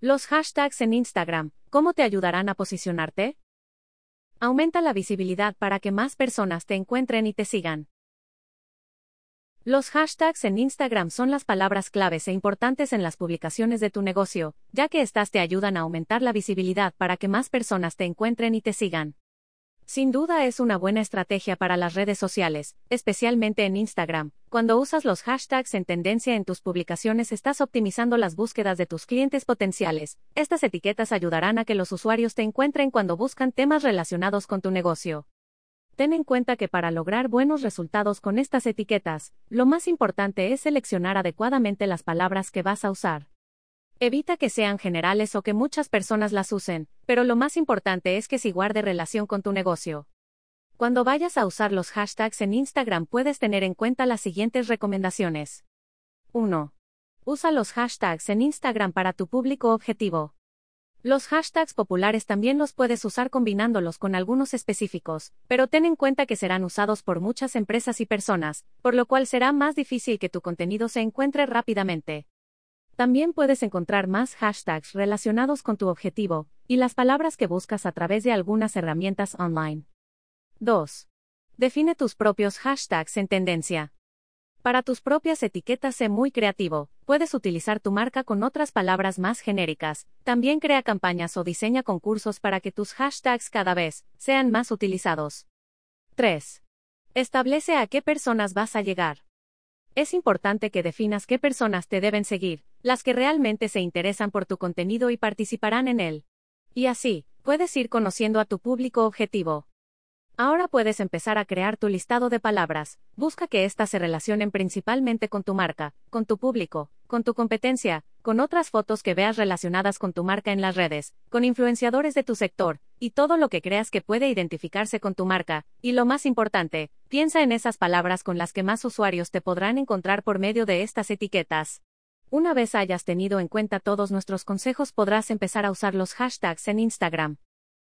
Los hashtags en Instagram, ¿cómo te ayudarán a posicionarte? Aumenta la visibilidad para que más personas te encuentren y te sigan. Los hashtags en Instagram son las palabras claves e importantes en las publicaciones de tu negocio, ya que éstas te ayudan a aumentar la visibilidad para que más personas te encuentren y te sigan. Sin duda es una buena estrategia para las redes sociales, especialmente en Instagram. Cuando usas los hashtags en tendencia en tus publicaciones estás optimizando las búsquedas de tus clientes potenciales. Estas etiquetas ayudarán a que los usuarios te encuentren cuando buscan temas relacionados con tu negocio. Ten en cuenta que para lograr buenos resultados con estas etiquetas, lo más importante es seleccionar adecuadamente las palabras que vas a usar. Evita que sean generales o que muchas personas las usen, pero lo más importante es que si guarde relación con tu negocio. Cuando vayas a usar los hashtags en Instagram puedes tener en cuenta las siguientes recomendaciones. 1. Usa los hashtags en Instagram para tu público objetivo. Los hashtags populares también los puedes usar combinándolos con algunos específicos, pero ten en cuenta que serán usados por muchas empresas y personas, por lo cual será más difícil que tu contenido se encuentre rápidamente. También puedes encontrar más hashtags relacionados con tu objetivo y las palabras que buscas a través de algunas herramientas online. 2. Define tus propios hashtags en tendencia. Para tus propias etiquetas sé muy creativo, puedes utilizar tu marca con otras palabras más genéricas, también crea campañas o diseña concursos para que tus hashtags cada vez sean más utilizados. 3. Establece a qué personas vas a llegar. Es importante que definas qué personas te deben seguir, las que realmente se interesan por tu contenido y participarán en él. Y así, puedes ir conociendo a tu público objetivo. Ahora puedes empezar a crear tu listado de palabras. Busca que éstas se relacionen principalmente con tu marca, con tu público, con tu competencia, con otras fotos que veas relacionadas con tu marca en las redes, con influenciadores de tu sector, y todo lo que creas que puede identificarse con tu marca. Y lo más importante, piensa en esas palabras con las que más usuarios te podrán encontrar por medio de estas etiquetas. Una vez hayas tenido en cuenta todos nuestros consejos podrás empezar a usar los hashtags en Instagram.